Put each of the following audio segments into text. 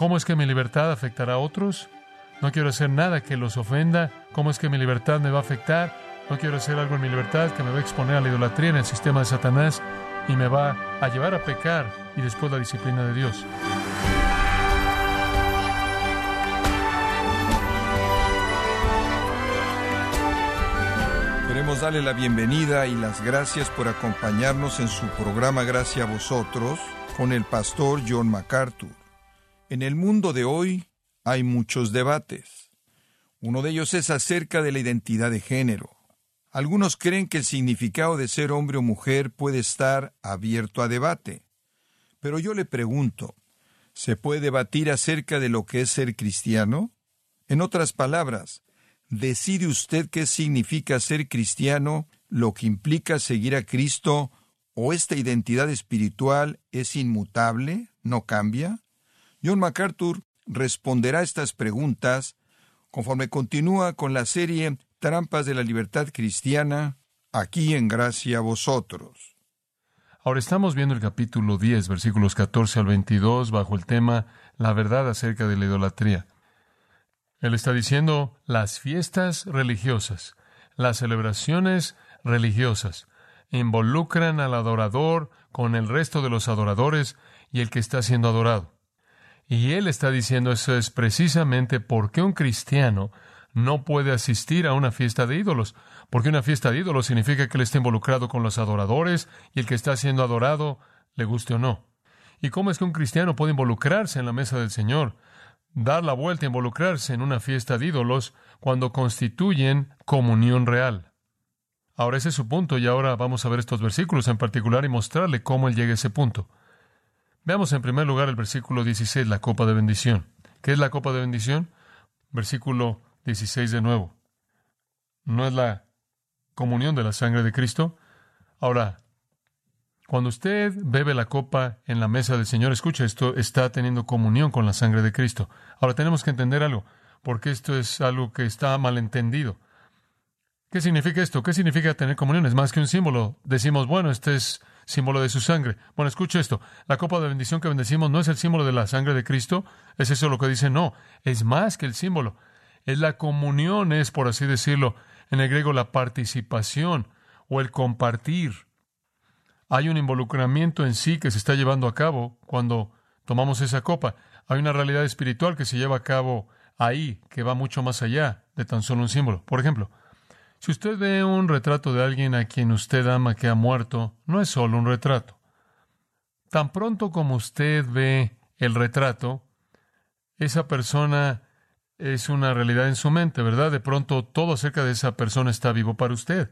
¿Cómo es que mi libertad afectará a otros? No quiero hacer nada que los ofenda. ¿Cómo es que mi libertad me va a afectar? No quiero hacer algo en mi libertad que me va a exponer a la idolatría en el sistema de Satanás y me va a llevar a pecar y después la disciplina de Dios. Queremos darle la bienvenida y las gracias por acompañarnos en su programa Gracias a vosotros con el pastor John MacArthur. En el mundo de hoy hay muchos debates. Uno de ellos es acerca de la identidad de género. Algunos creen que el significado de ser hombre o mujer puede estar abierto a debate. Pero yo le pregunto, ¿se puede debatir acerca de lo que es ser cristiano? En otras palabras, ¿decide usted qué significa ser cristiano, lo que implica seguir a Cristo, o esta identidad espiritual es inmutable, no cambia? John MacArthur responderá estas preguntas conforme continúa con la serie Trampas de la Libertad Cristiana, aquí en Gracia a Vosotros. Ahora estamos viendo el capítulo 10, versículos 14 al 22, bajo el tema La verdad acerca de la idolatría. Él está diciendo las fiestas religiosas, las celebraciones religiosas, involucran al adorador con el resto de los adoradores y el que está siendo adorado. Y él está diciendo eso es precisamente porque un cristiano no puede asistir a una fiesta de ídolos, porque una fiesta de ídolos significa que él está involucrado con los adoradores y el que está siendo adorado, le guste o no. ¿Y cómo es que un cristiano puede involucrarse en la mesa del Señor, dar la vuelta, involucrarse en una fiesta de ídolos cuando constituyen comunión real? Ahora ese es su punto y ahora vamos a ver estos versículos en particular y mostrarle cómo él llega a ese punto. Veamos en primer lugar el versículo 16, la copa de bendición. ¿Qué es la copa de bendición? Versículo 16 de nuevo. ¿No es la comunión de la sangre de Cristo? Ahora, cuando usted bebe la copa en la mesa del Señor, escucha esto, está teniendo comunión con la sangre de Cristo. Ahora tenemos que entender algo, porque esto es algo que está malentendido. ¿Qué significa esto? ¿Qué significa tener comunión? Es más que un símbolo. Decimos, bueno, este es símbolo de su sangre. Bueno, escuche esto. La copa de bendición que bendecimos no es el símbolo de la sangre de Cristo. ¿Es eso lo que dice? No, es más que el símbolo. Es la comunión, es, por así decirlo, en el griego la participación o el compartir. Hay un involucramiento en sí que se está llevando a cabo cuando tomamos esa copa. Hay una realidad espiritual que se lleva a cabo ahí, que va mucho más allá de tan solo un símbolo. Por ejemplo, si usted ve un retrato de alguien a quien usted ama que ha muerto, no es solo un retrato. Tan pronto como usted ve el retrato, esa persona es una realidad en su mente, ¿verdad? De pronto todo acerca de esa persona está vivo para usted.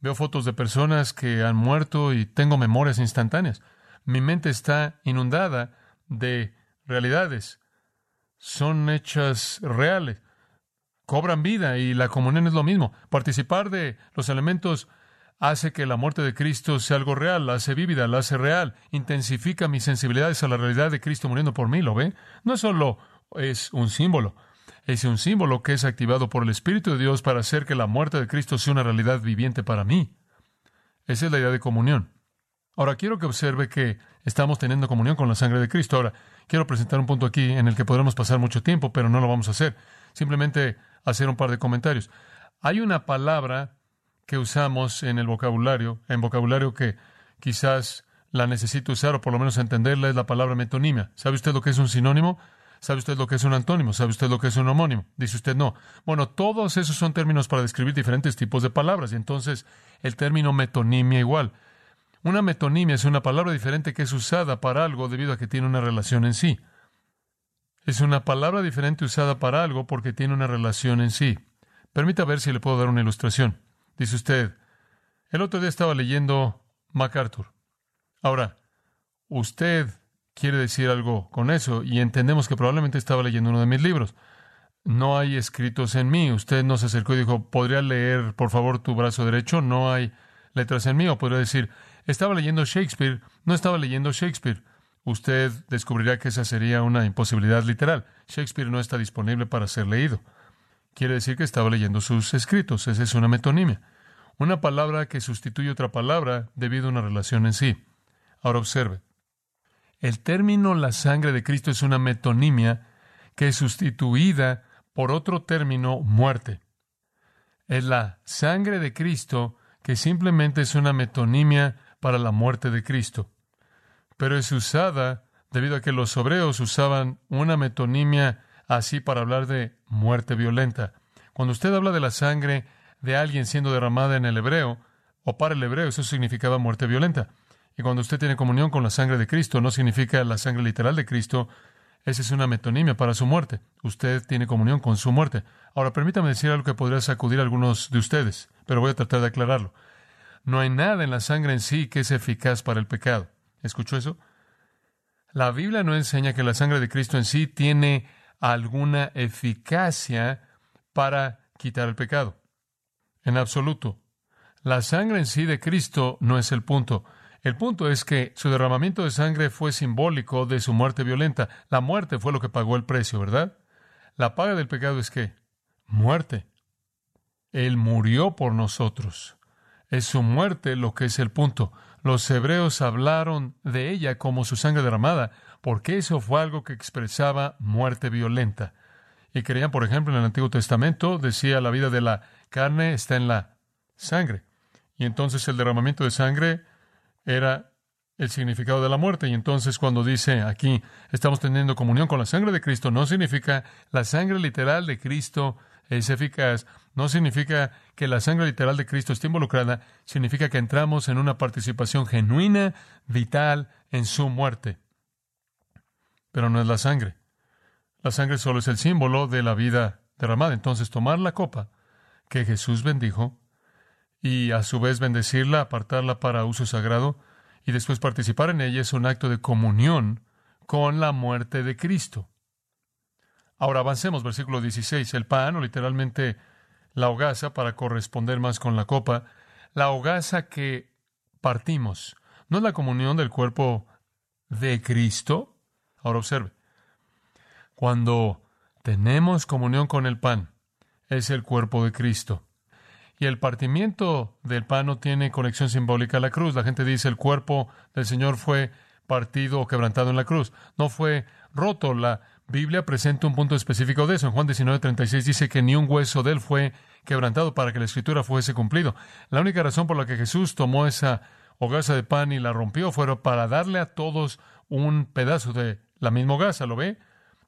Veo fotos de personas que han muerto y tengo memorias instantáneas. Mi mente está inundada de realidades. Son hechas reales cobran vida y la comunión es lo mismo. Participar de los elementos hace que la muerte de Cristo sea algo real, la hace vívida, la hace real, intensifica mis sensibilidades a la realidad de Cristo muriendo por mí, ¿lo ve? No solo es un símbolo, es un símbolo que es activado por el Espíritu de Dios para hacer que la muerte de Cristo sea una realidad viviente para mí. Esa es la idea de comunión. Ahora quiero que observe que estamos teniendo comunión con la sangre de Cristo. Ahora quiero presentar un punto aquí en el que podremos pasar mucho tiempo, pero no lo vamos a hacer. Simplemente hacer un par de comentarios. Hay una palabra que usamos en el vocabulario, en vocabulario que quizás la necesito usar o por lo menos entenderla es la palabra metonimia. ¿Sabe usted lo que es un sinónimo? ¿Sabe usted lo que es un antónimo? ¿Sabe usted lo que es un homónimo? Dice usted no. Bueno, todos esos son términos para describir diferentes tipos de palabras y entonces el término metonimia igual. Una metonimia es una palabra diferente que es usada para algo debido a que tiene una relación en sí. Es una palabra diferente usada para algo porque tiene una relación en sí. Permita ver si le puedo dar una ilustración. Dice usted, el otro día estaba leyendo MacArthur. Ahora, usted quiere decir algo con eso y entendemos que probablemente estaba leyendo uno de mis libros. No hay escritos en mí. Usted no se acercó y dijo, ¿podría leer, por favor, tu brazo derecho? No hay letras en mí. O podría decir, estaba leyendo Shakespeare. No estaba leyendo Shakespeare. Usted descubrirá que esa sería una imposibilidad literal. Shakespeare no está disponible para ser leído. Quiere decir que estaba leyendo sus escritos. Esa es una metonimia. Una palabra que sustituye otra palabra debido a una relación en sí. Ahora observe. El término la sangre de Cristo es una metonimia que es sustituida por otro término muerte. Es la sangre de Cristo que simplemente es una metonimia para la muerte de Cristo. Pero es usada debido a que los hebreos usaban una metonimia así para hablar de muerte violenta. Cuando usted habla de la sangre de alguien siendo derramada en el hebreo, o para el hebreo, eso significaba muerte violenta. Y cuando usted tiene comunión con la sangre de Cristo, no significa la sangre literal de Cristo, esa es una metonimia para su muerte. Usted tiene comunión con su muerte. Ahora, permítame decir algo que podría sacudir a algunos de ustedes, pero voy a tratar de aclararlo. No hay nada en la sangre en sí que es eficaz para el pecado. ¿Escuchó eso? La Biblia no enseña que la sangre de Cristo en sí tiene alguna eficacia para quitar el pecado. En absoluto. La sangre en sí de Cristo no es el punto. El punto es que su derramamiento de sangre fue simbólico de su muerte violenta. La muerte fue lo que pagó el precio, ¿verdad? La paga del pecado es que muerte. Él murió por nosotros. Es su muerte lo que es el punto. Los hebreos hablaron de ella como su sangre derramada, porque eso fue algo que expresaba muerte violenta. Y creían, por ejemplo, en el Antiguo Testamento, decía la vida de la carne está en la sangre. Y entonces el derramamiento de sangre era el significado de la muerte. Y entonces cuando dice aquí estamos teniendo comunión con la sangre de Cristo, no significa la sangre literal de Cristo es eficaz, no significa que la sangre literal de Cristo esté involucrada, significa que entramos en una participación genuina, vital, en su muerte. Pero no es la sangre. La sangre solo es el símbolo de la vida derramada. Entonces tomar la copa que Jesús bendijo y a su vez bendecirla, apartarla para uso sagrado y después participar en ella es un acto de comunión con la muerte de Cristo. Ahora avancemos, versículo 16. El pan, o literalmente la hogaza, para corresponder más con la copa, la hogaza que partimos, ¿no es la comunión del cuerpo de Cristo? Ahora observe. Cuando tenemos comunión con el pan, es el cuerpo de Cristo. Y el partimiento del pan no tiene conexión simbólica a la cruz. La gente dice el cuerpo del Señor fue partido o quebrantado en la cruz. No fue roto. La Biblia presenta un punto específico de eso. En Juan 19:36 dice que ni un hueso de él fue quebrantado para que la escritura fuese cumplido. La única razón por la que Jesús tomó esa hogaza de pan y la rompió fue para darle a todos un pedazo de la misma hogaza. ¿Lo ve?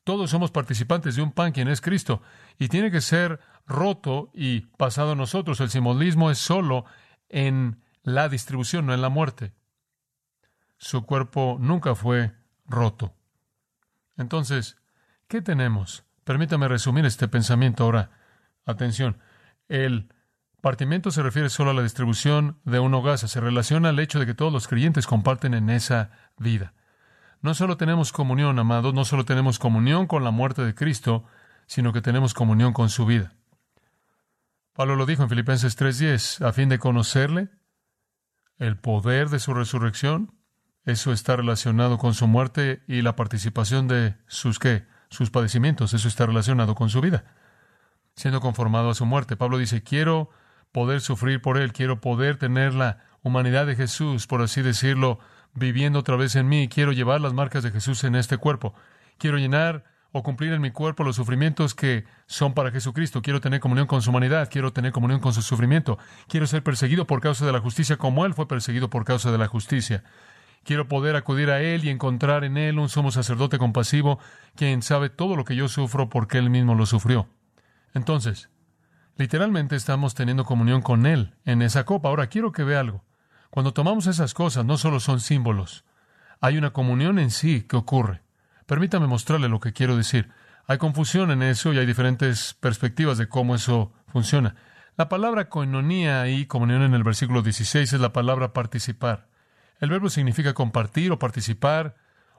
Todos somos participantes de un pan quien es Cristo y tiene que ser roto y pasado a nosotros. El simbolismo es solo en la distribución, no en la muerte. Su cuerpo nunca fue roto. Entonces, ¿qué tenemos? Permítame resumir este pensamiento ahora. Atención, el partimiento se refiere solo a la distribución de un hogaza, se relaciona al hecho de que todos los creyentes comparten en esa vida. No solo tenemos comunión, amados, no solo tenemos comunión con la muerte de Cristo, sino que tenemos comunión con su vida. Pablo lo dijo en Filipenses 3:10, a fin de conocerle, el poder de su resurrección, eso está relacionado con su muerte y la participación de sus qué, sus padecimientos, eso está relacionado con su vida, siendo conformado a su muerte. Pablo dice, quiero poder sufrir por él, quiero poder tener la humanidad de Jesús, por así decirlo, viviendo otra vez en mí, quiero llevar las marcas de Jesús en este cuerpo, quiero llenar o cumplir en mi cuerpo los sufrimientos que son para Jesucristo. Quiero tener comunión con su humanidad, quiero tener comunión con su sufrimiento, quiero ser perseguido por causa de la justicia como Él fue perseguido por causa de la justicia. Quiero poder acudir a Él y encontrar en Él un sumo sacerdote compasivo, quien sabe todo lo que yo sufro porque Él mismo lo sufrió. Entonces, literalmente estamos teniendo comunión con Él en esa copa. Ahora quiero que vea algo. Cuando tomamos esas cosas, no solo son símbolos, hay una comunión en sí que ocurre. Permítame mostrarle lo que quiero decir. Hay confusión en eso y hay diferentes perspectivas de cómo eso funciona. La palabra coinonía y comunión en el versículo 16 es la palabra participar. El verbo significa compartir o participar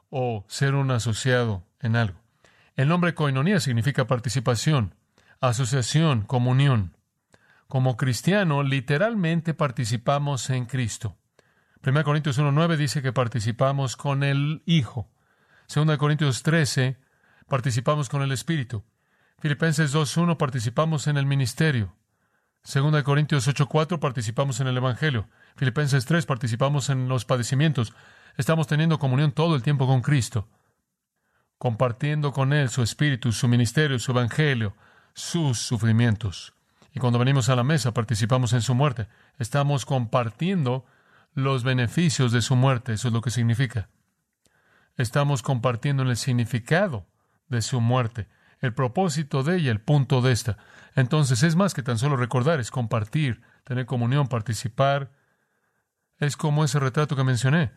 o ser un asociado en algo. El nombre coinonía significa participación, asociación, comunión. Como cristiano, literalmente participamos en Cristo. 1 Corintios 1.9 dice que participamos con el Hijo. 2 Corintios 13, participamos con el Espíritu. Filipenses 2.1, participamos en el ministerio. 2 Corintios 8.4, participamos en el Evangelio. Filipenses 3, participamos en los padecimientos. Estamos teniendo comunión todo el tiempo con Cristo, compartiendo con Él su espíritu, su ministerio, su Evangelio, sus sufrimientos. Y cuando venimos a la mesa, participamos en su muerte. Estamos compartiendo los beneficios de su muerte. Eso es lo que significa. Estamos compartiendo en el significado de su muerte, el propósito de ella, el punto de esta. Entonces es más que tan solo recordar, es compartir, tener comunión, participar. Es como ese retrato que mencioné.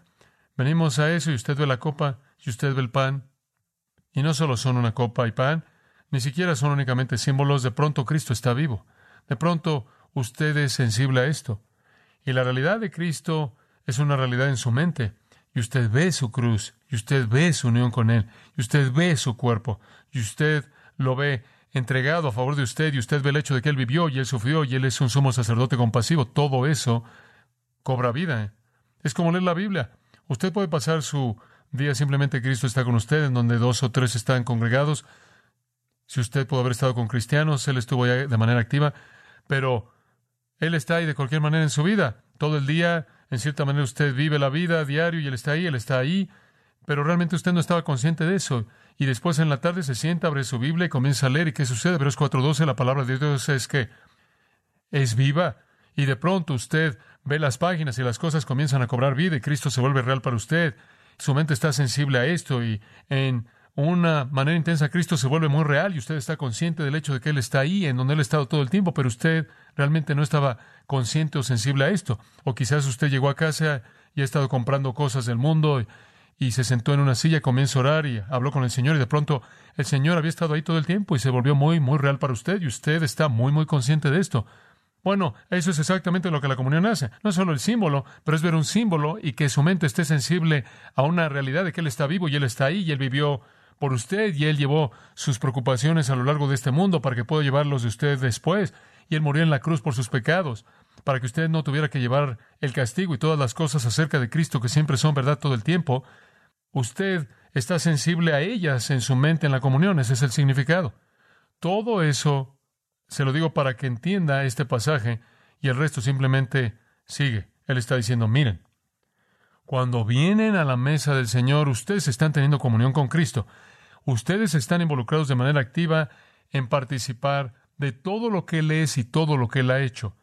Venimos a eso y usted ve la copa y usted ve el pan. Y no solo son una copa y pan, ni siquiera son únicamente símbolos. De pronto Cristo está vivo. De pronto usted es sensible a esto. Y la realidad de Cristo es una realidad en su mente. Y usted ve su cruz, y usted ve su unión con Él, y usted ve su cuerpo, y usted lo ve entregado a favor de usted, y usted ve el hecho de que Él vivió y Él sufrió, y Él es un sumo sacerdote compasivo. Todo eso cobra vida. Es como leer la Biblia. Usted puede pasar su día simplemente Cristo está con usted, en donde dos o tres están congregados. Si usted pudo haber estado con cristianos, Él estuvo ahí de manera activa, pero Él está ahí de cualquier manera en su vida. Todo el día, en cierta manera, usted vive la vida diario y Él está ahí, Él está ahí, pero realmente usted no estaba consciente de eso. Y después en la tarde se sienta, abre su Biblia y comienza a leer. ¿Y qué sucede? Versos 4.12, la palabra de Dios es que es viva. Y de pronto usted ve las páginas y las cosas comienzan a cobrar vida y Cristo se vuelve real para usted. Su mente está sensible a esto y en una manera intensa Cristo se vuelve muy real y usted está consciente del hecho de que Él está ahí, en donde Él ha estado todo el tiempo, pero usted realmente no estaba consciente o sensible a esto. O quizás usted llegó a casa y ha estado comprando cosas del mundo se sentó en una silla, comienza a orar y habló con el Señor y de pronto el Señor había estado ahí todo el tiempo y se volvió muy, muy real para usted y usted está muy, muy consciente de esto. Bueno, eso es exactamente lo que la comunión hace. No es solo el símbolo, pero es ver un símbolo y que su mente esté sensible a una realidad de que Él está vivo y Él está ahí y Él vivió por usted y Él llevó sus preocupaciones a lo largo de este mundo para que pueda llevarlos de usted después. Y Él murió en la cruz por sus pecados, para que usted no tuviera que llevar el castigo y todas las cosas acerca de Cristo que siempre son verdad todo el tiempo. Usted está sensible a ellas en su mente en la comunión, ese es el significado. Todo eso se lo digo para que entienda este pasaje y el resto simplemente sigue. Él está diciendo, miren, cuando vienen a la mesa del Señor, ustedes están teniendo comunión con Cristo. Ustedes están involucrados de manera activa en participar de todo lo que Él es y todo lo que Él ha hecho.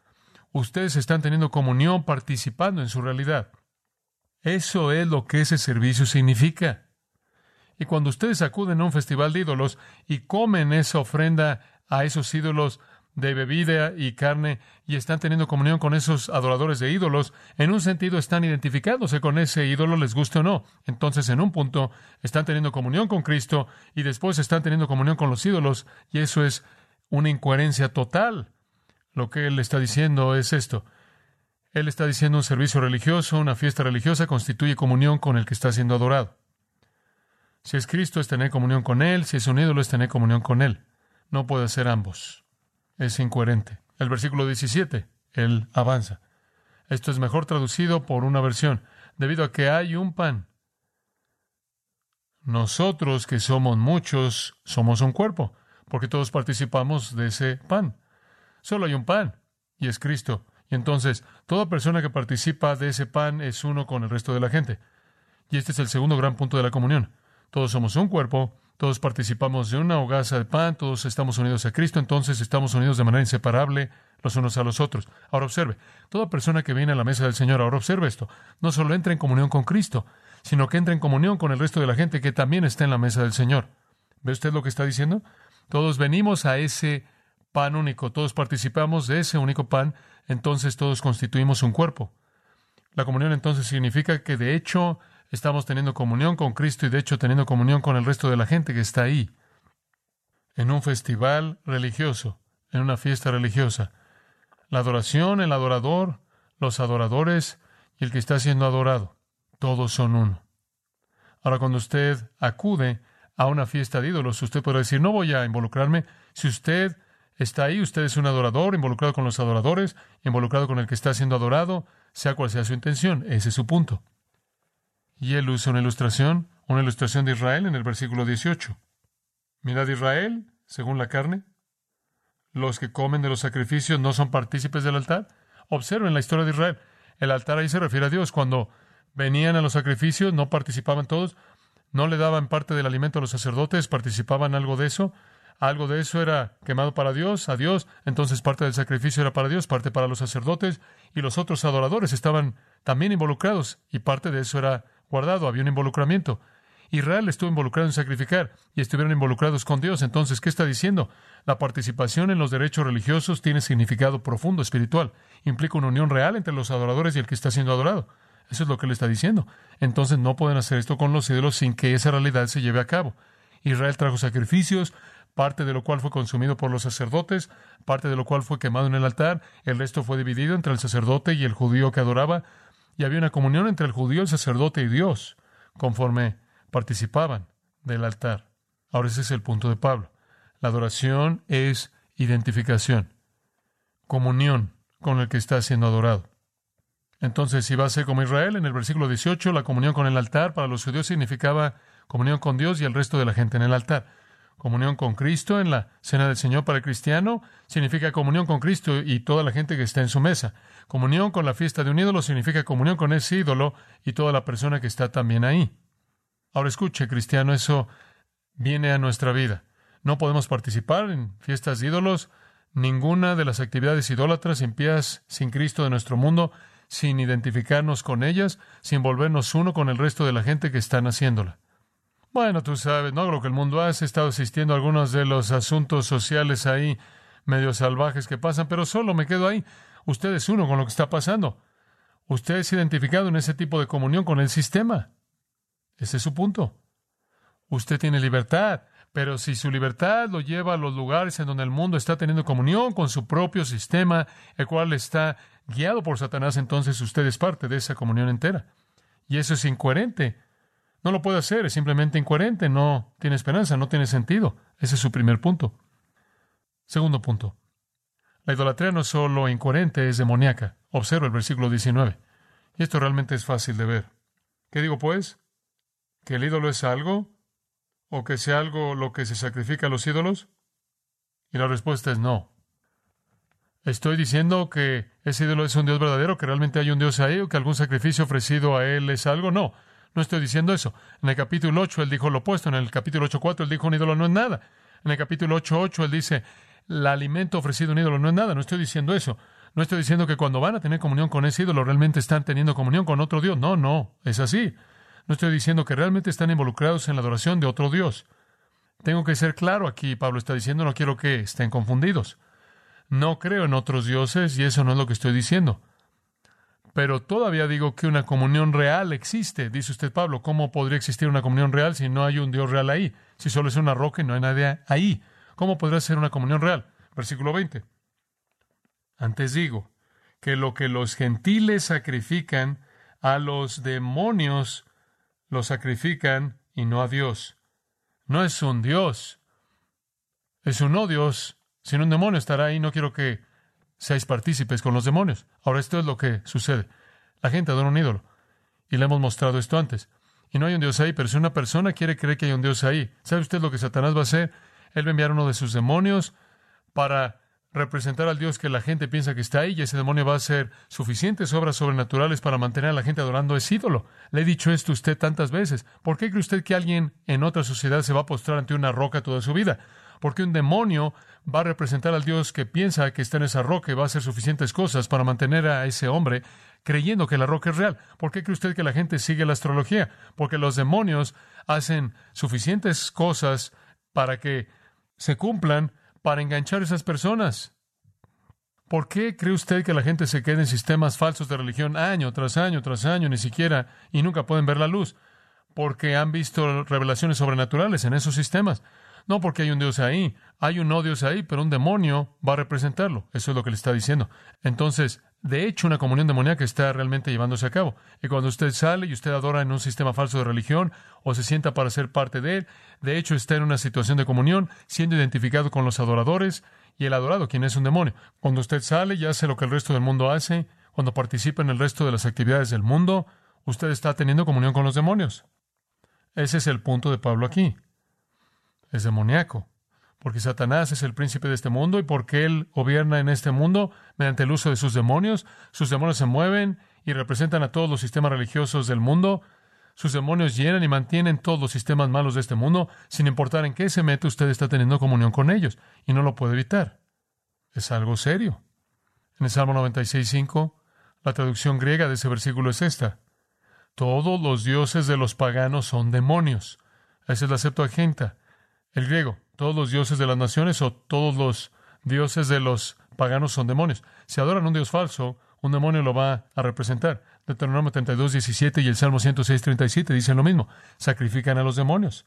Ustedes están teniendo comunión participando en su realidad. Eso es lo que ese servicio significa. Y cuando ustedes acuden a un festival de ídolos y comen esa ofrenda a esos ídolos de bebida y carne y están teniendo comunión con esos adoradores de ídolos, en un sentido están identificándose con ese ídolo, les guste o no. Entonces, en un punto, están teniendo comunión con Cristo y después están teniendo comunión con los ídolos y eso es una incoherencia total. Lo que él está diciendo es esto. Él está diciendo un servicio religioso, una fiesta religiosa constituye comunión con el que está siendo adorado. Si es Cristo es tener comunión con Él, si es un ídolo es tener comunión con Él. No puede ser ambos es incoherente. El versículo 17, él avanza. Esto es mejor traducido por una versión, debido a que hay un pan. Nosotros que somos muchos, somos un cuerpo, porque todos participamos de ese pan. Solo hay un pan, y es Cristo. Y entonces, toda persona que participa de ese pan es uno con el resto de la gente. Y este es el segundo gran punto de la comunión. Todos somos un cuerpo, todos participamos de una hogaza de pan, todos estamos unidos a Cristo, entonces estamos unidos de manera inseparable los unos a los otros. Ahora observe, toda persona que viene a la mesa del Señor, ahora observe esto, no solo entra en comunión con Cristo, sino que entra en comunión con el resto de la gente que también está en la mesa del Señor. ¿Ve usted lo que está diciendo? Todos venimos a ese pan único, todos participamos de ese único pan, entonces todos constituimos un cuerpo. La comunión entonces significa que de hecho estamos teniendo comunión con Cristo y de hecho teniendo comunión con el resto de la gente que está ahí. En un festival religioso, en una fiesta religiosa. La adoración, el adorador, los adoradores y el que está siendo adorado, todos son uno. Ahora, cuando usted acude a una fiesta de ídolos, usted puede decir, no voy a involucrarme. Si usted está ahí, usted es un adorador, involucrado con los adoradores, involucrado con el que está siendo adorado, sea cual sea su intención. Ese es su punto. Y él usa una ilustración, una ilustración de Israel en el versículo 18. Mirad Israel, según la carne. Los que comen de los sacrificios no son partícipes del altar. Observen la historia de Israel. El altar ahí se refiere a Dios. Cuando venían a los sacrificios, no participaban todos, no le daban parte del alimento a los sacerdotes, participaban algo de eso. Algo de eso era quemado para Dios, a Dios, entonces parte del sacrificio era para Dios, parte para los sacerdotes, y los otros adoradores estaban también involucrados, y parte de eso era guardado, había un involucramiento. Israel estuvo involucrado en sacrificar y estuvieron involucrados con Dios. Entonces, ¿qué está diciendo? La participación en los derechos religiosos tiene significado profundo, espiritual. Implica una unión real entre los adoradores y el que está siendo adorado. Eso es lo que él está diciendo. Entonces no pueden hacer esto con los ídolos sin que esa realidad se lleve a cabo. Israel trajo sacrificios, parte de lo cual fue consumido por los sacerdotes, parte de lo cual fue quemado en el altar, el resto fue dividido entre el sacerdote y el judío que adoraba, y había una comunión entre el judío, el sacerdote y Dios, conforme participaban del altar. Ahora ese es el punto de Pablo. La adoración es identificación, comunión con el que está siendo adorado. Entonces, si va a ser como Israel, en el versículo 18, la comunión con el altar para los judíos significaba comunión con Dios y el resto de la gente en el altar. Comunión con Cristo en la cena del Señor para el cristiano significa comunión con Cristo y toda la gente que está en su mesa. Comunión con la fiesta de un ídolo significa comunión con ese ídolo y toda la persona que está también ahí. Ahora escuche, cristiano, eso viene a nuestra vida. No podemos participar en fiestas de ídolos, ninguna de las actividades idólatras impías sin Cristo de nuestro mundo, sin identificarnos con ellas, sin volvernos uno con el resto de la gente que están haciéndola. Bueno, tú sabes, no lo que el mundo hace. He estado asistiendo a algunos de los asuntos sociales ahí, medio salvajes que pasan, pero solo me quedo ahí. Usted es uno con lo que está pasando. Usted es identificado en ese tipo de comunión con el sistema. Ese es su punto. Usted tiene libertad, pero si su libertad lo lleva a los lugares en donde el mundo está teniendo comunión con su propio sistema, el cual está guiado por Satanás, entonces usted es parte de esa comunión entera. Y eso es incoherente no lo puede hacer, es simplemente incoherente, no tiene esperanza, no tiene sentido. Ese es su primer punto. Segundo punto. La idolatría no es solo incoherente, es demoníaca. Observa el versículo 19. Y esto realmente es fácil de ver. ¿Qué digo pues? ¿Que el ídolo es algo? ¿O que sea algo lo que se sacrifica a los ídolos? Y la respuesta es no. Estoy diciendo que ese ídolo es un Dios verdadero, que realmente hay un Dios ahí, o que algún sacrificio ofrecido a él es algo. No. No estoy diciendo eso. En el capítulo 8 él dijo lo opuesto. En el capítulo 8.4 él dijo un ídolo no es nada. En el capítulo 8.8 él dice el alimento ofrecido a un ídolo no es nada. No estoy diciendo eso. No estoy diciendo que cuando van a tener comunión con ese ídolo realmente están teniendo comunión con otro Dios. No, no, es así. No estoy diciendo que realmente están involucrados en la adoración de otro Dios. Tengo que ser claro aquí, Pablo está diciendo, no quiero que estén confundidos. No creo en otros dioses y eso no es lo que estoy diciendo. Pero todavía digo que una comunión real existe. Dice usted, Pablo, ¿cómo podría existir una comunión real si no hay un Dios real ahí? Si solo es una roca y no hay nadie ahí. ¿Cómo podría ser una comunión real? Versículo 20. Antes digo que lo que los gentiles sacrifican a los demonios, lo sacrifican y no a Dios. No es un Dios. Es un no Dios. Si un demonio estará ahí, no quiero que seáis partícipes con los demonios. Ahora esto es lo que sucede. La gente adora un ídolo. Y le hemos mostrado esto antes. Y no hay un Dios ahí, pero si una persona quiere creer que hay un Dios ahí, ¿sabe usted lo que Satanás va a hacer? Él va a enviar uno de sus demonios para representar al Dios que la gente piensa que está ahí y ese demonio va a hacer suficientes obras sobrenaturales para mantener a la gente adorando ese ídolo. Le he dicho esto a usted tantas veces. ¿Por qué cree usted que alguien en otra sociedad se va a postrar ante una roca toda su vida? Porque un demonio va a representar al Dios que piensa que está en esa roca y va a hacer suficientes cosas para mantener a ese hombre creyendo que la roca es real. ¿Por qué cree usted que la gente sigue la astrología? Porque los demonios hacen suficientes cosas para que se cumplan para enganchar a esas personas. ¿Por qué cree usted que la gente se queda en sistemas falsos de religión año tras año tras año, ni siquiera, y nunca pueden ver la luz? Porque han visto revelaciones sobrenaturales en esos sistemas. No porque hay un Dios ahí, hay un no Dios ahí, pero un demonio va a representarlo. Eso es lo que le está diciendo. Entonces, de hecho, una comunión demoníaca está realmente llevándose a cabo. Y cuando usted sale y usted adora en un sistema falso de religión o se sienta para ser parte de él, de hecho está en una situación de comunión, siendo identificado con los adoradores y el adorado, quien es un demonio. Cuando usted sale y hace lo que el resto del mundo hace, cuando participa en el resto de las actividades del mundo, usted está teniendo comunión con los demonios. Ese es el punto de Pablo aquí. Es demoníaco porque Satanás es el príncipe de este mundo y porque él gobierna en este mundo mediante el uso de sus demonios. Sus demonios se mueven y representan a todos los sistemas religiosos del mundo. Sus demonios llenan y mantienen todos los sistemas malos de este mundo, sin importar en qué se mete, usted está teniendo comunión con ellos y no lo puede evitar. Es algo serio. En el Salmo 96.5, la traducción griega de ese versículo es esta. Todos los dioses de los paganos son demonios. Esa es la Septuaginta. El griego, todos los dioses de las naciones o todos los dioses de los paganos son demonios. Si adoran un dios falso, un demonio lo va a representar. Deuteronomio 32, 17 y el Salmo 106, 37 dicen lo mismo. Sacrifican a los demonios.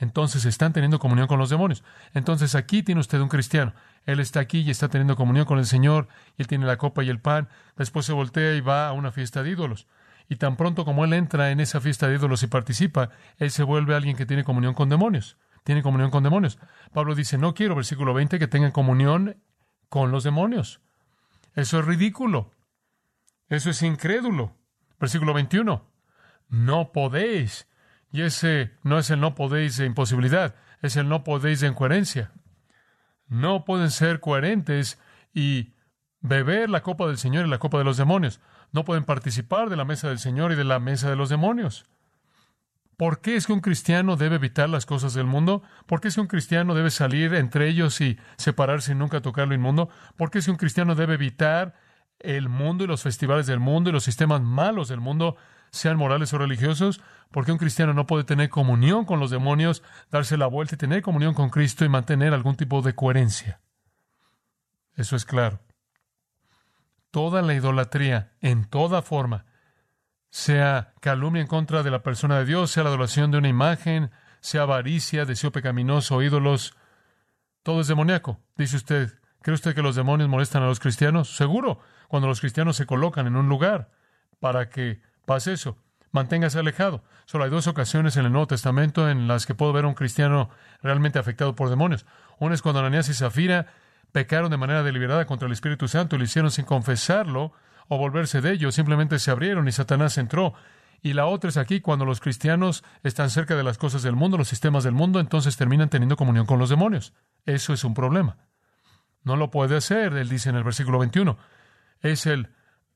Entonces están teniendo comunión con los demonios. Entonces aquí tiene usted un cristiano. Él está aquí y está teniendo comunión con el Señor. Él tiene la copa y el pan. Después se voltea y va a una fiesta de ídolos. Y tan pronto como él entra en esa fiesta de ídolos y participa, él se vuelve alguien que tiene comunión con demonios tiene comunión con demonios. Pablo dice, no quiero, versículo 20, que tengan comunión con los demonios. Eso es ridículo. Eso es incrédulo. Versículo 21, no podéis. Y ese no es el no podéis de imposibilidad, es el no podéis de incoherencia. No pueden ser coherentes y beber la copa del Señor y la copa de los demonios. No pueden participar de la mesa del Señor y de la mesa de los demonios. ¿Por qué es que un cristiano debe evitar las cosas del mundo? ¿Por qué es que un cristiano debe salir entre ellos y separarse y nunca tocar lo inmundo? ¿Por qué es que un cristiano debe evitar el mundo y los festivales del mundo y los sistemas malos del mundo, sean morales o religiosos? ¿Por qué un cristiano no puede tener comunión con los demonios, darse la vuelta y tener comunión con Cristo y mantener algún tipo de coherencia? Eso es claro. Toda la idolatría, en toda forma, sea calumnia en contra de la persona de Dios, sea la adoración de una imagen, sea avaricia, deseo pecaminoso, ídolos, todo es demoníaco. Dice usted, ¿cree usted que los demonios molestan a los cristianos? Seguro, cuando los cristianos se colocan en un lugar para que pase eso. Manténgase alejado. Solo hay dos ocasiones en el Nuevo Testamento en las que puedo ver a un cristiano realmente afectado por demonios. Una es cuando Ananías y Zafira pecaron de manera deliberada contra el Espíritu Santo y lo hicieron sin confesarlo o volverse de ellos, simplemente se abrieron y Satanás entró. Y la otra es aquí, cuando los cristianos están cerca de las cosas del mundo, los sistemas del mundo, entonces terminan teniendo comunión con los demonios. Eso es un problema. No lo puede hacer, él dice en el versículo 21. Es el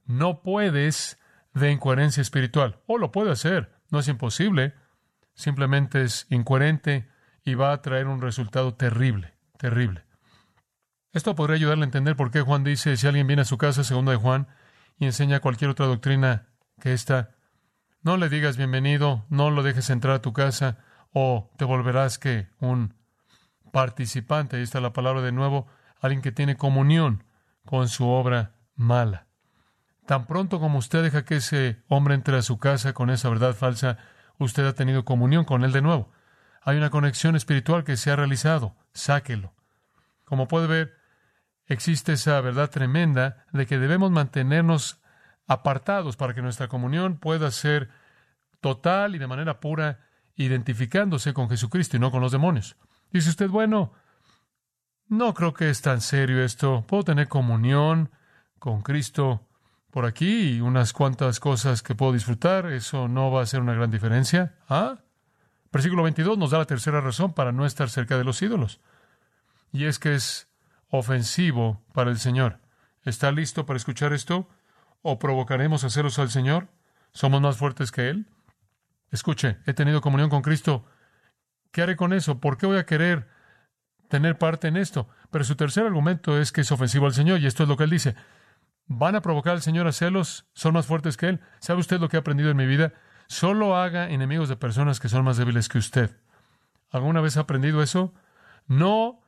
no puedes de incoherencia espiritual. O lo puede hacer, no es imposible, simplemente es incoherente y va a traer un resultado terrible, terrible. Esto podría ayudarle a entender por qué Juan dice, si alguien viene a su casa, segundo de Juan, y enseña cualquier otra doctrina que esta. No le digas bienvenido, no lo dejes entrar a tu casa, o te volverás que un participante, ahí está la palabra de nuevo, alguien que tiene comunión con su obra mala. Tan pronto como usted deja que ese hombre entre a su casa con esa verdad falsa, usted ha tenido comunión con él de nuevo. Hay una conexión espiritual que se ha realizado. Sáquelo. Como puede ver, existe esa verdad tremenda de que debemos mantenernos apartados para que nuestra comunión pueda ser total y de manera pura, identificándose con Jesucristo y no con los demonios. Dice usted, bueno, no creo que es tan serio esto. Puedo tener comunión con Cristo por aquí y unas cuantas cosas que puedo disfrutar. Eso no va a ser una gran diferencia. Ah, versículo 22 nos da la tercera razón para no estar cerca de los ídolos. Y es que es ofensivo para el Señor. ¿Está listo para escuchar esto? ¿O provocaremos a celos al Señor? ¿Somos más fuertes que Él? Escuche, he tenido comunión con Cristo. ¿Qué haré con eso? ¿Por qué voy a querer tener parte en esto? Pero su tercer argumento es que es ofensivo al Señor, y esto es lo que Él dice. ¿Van a provocar al Señor a celos? ¿Son más fuertes que Él? ¿Sabe usted lo que he aprendido en mi vida? Solo haga enemigos de personas que son más débiles que usted. ¿Alguna vez ha aprendido eso? No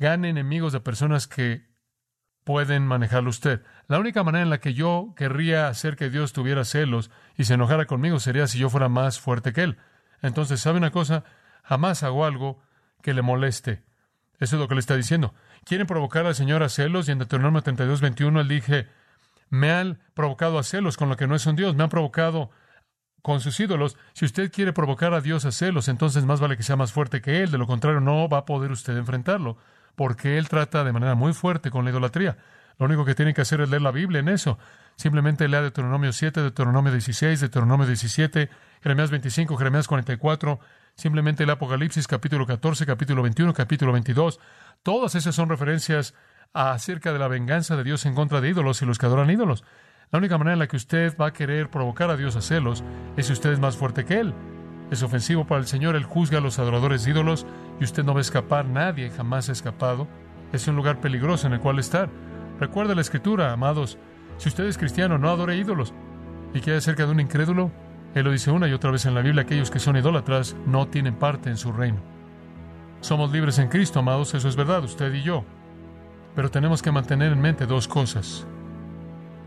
gane enemigos de personas que pueden manejarlo usted. La única manera en la que yo querría hacer que Dios tuviera celos y se enojara conmigo sería si yo fuera más fuerte que Él. Entonces, ¿sabe una cosa? Jamás hago algo que le moleste. Eso es lo que le está diciendo. Quieren provocar al Señor a celos y en Deuteronomio 32, 21 él dije, me han provocado a celos con lo que no es un Dios, me han provocado con sus ídolos. Si usted quiere provocar a Dios a celos, entonces más vale que sea más fuerte que Él. De lo contrario, no va a poder usted enfrentarlo, porque Él trata de manera muy fuerte con la idolatría. Lo único que tiene que hacer es leer la Biblia en eso. Simplemente lea Deuteronomio 7, Deuteronomio 16, Deuteronomio 17, Jeremías 25, Jeremías 44, simplemente el Apocalipsis capítulo 14, capítulo 21, capítulo 22. Todas esas son referencias acerca de la venganza de Dios en contra de ídolos y los que adoran ídolos. La única manera en la que usted va a querer provocar a Dios a celos es si usted es más fuerte que Él. Es ofensivo para el Señor, Él juzga a los adoradores de ídolos y usted no va a escapar, nadie jamás ha escapado. Es un lugar peligroso en el cual estar. Recuerda la Escritura, amados, si usted es cristiano, no adore ídolos. ¿Y queda cerca de un incrédulo? Él lo dice una y otra vez en la Biblia, aquellos que son idólatras no tienen parte en su reino. Somos libres en Cristo, amados, eso es verdad, usted y yo. Pero tenemos que mantener en mente dos cosas.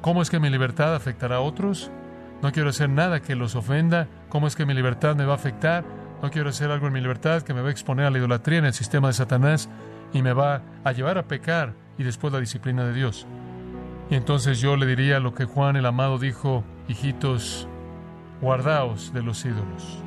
¿Cómo es que mi libertad afectará a otros? No quiero hacer nada que los ofenda. ¿Cómo es que mi libertad me va a afectar? No quiero hacer algo en mi libertad que me va a exponer a la idolatría en el sistema de Satanás y me va a llevar a pecar y después la disciplina de Dios. Y entonces yo le diría lo que Juan el amado dijo, hijitos, guardaos de los ídolos.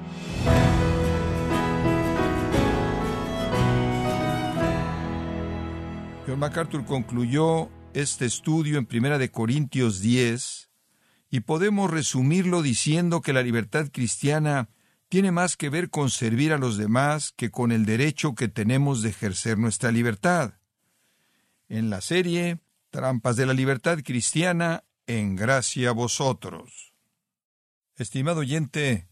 John MacArthur concluyó este estudio en Primera de Corintios 10 y podemos resumirlo diciendo que la libertad cristiana tiene más que ver con servir a los demás que con el derecho que tenemos de ejercer nuestra libertad. En la serie Trampas de la libertad cristiana, en gracia a vosotros. Estimado oyente,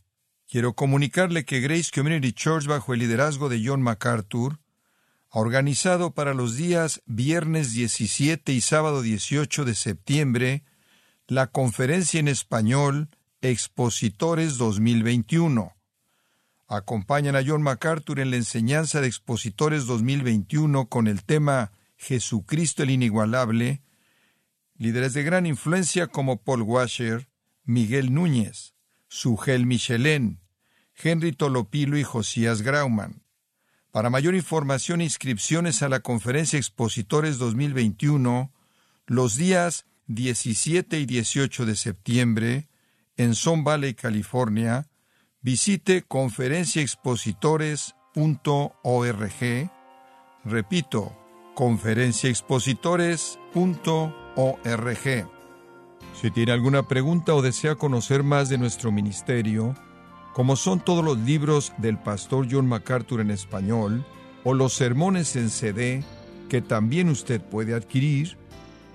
quiero comunicarle que Grace Community Church, bajo el liderazgo de John MacArthur, organizado para los días viernes 17 y sábado 18 de septiembre la conferencia en español Expositores 2021. Acompañan a John MacArthur en la enseñanza de Expositores 2021 con el tema Jesucristo el Inigualable, líderes de gran influencia como Paul Washer, Miguel Núñez, Sugel Michelén, Henry Tolopilo y Josías Grauman. Para mayor información e inscripciones a la Conferencia Expositores 2021, los días 17 y 18 de septiembre, en Son Valley, California, visite conferenciaexpositores.org. Repito, conferenciaexpositores.org. Si tiene alguna pregunta o desea conocer más de nuestro ministerio, como son todos los libros del pastor John MacArthur en español o los sermones en CD que también usted puede adquirir,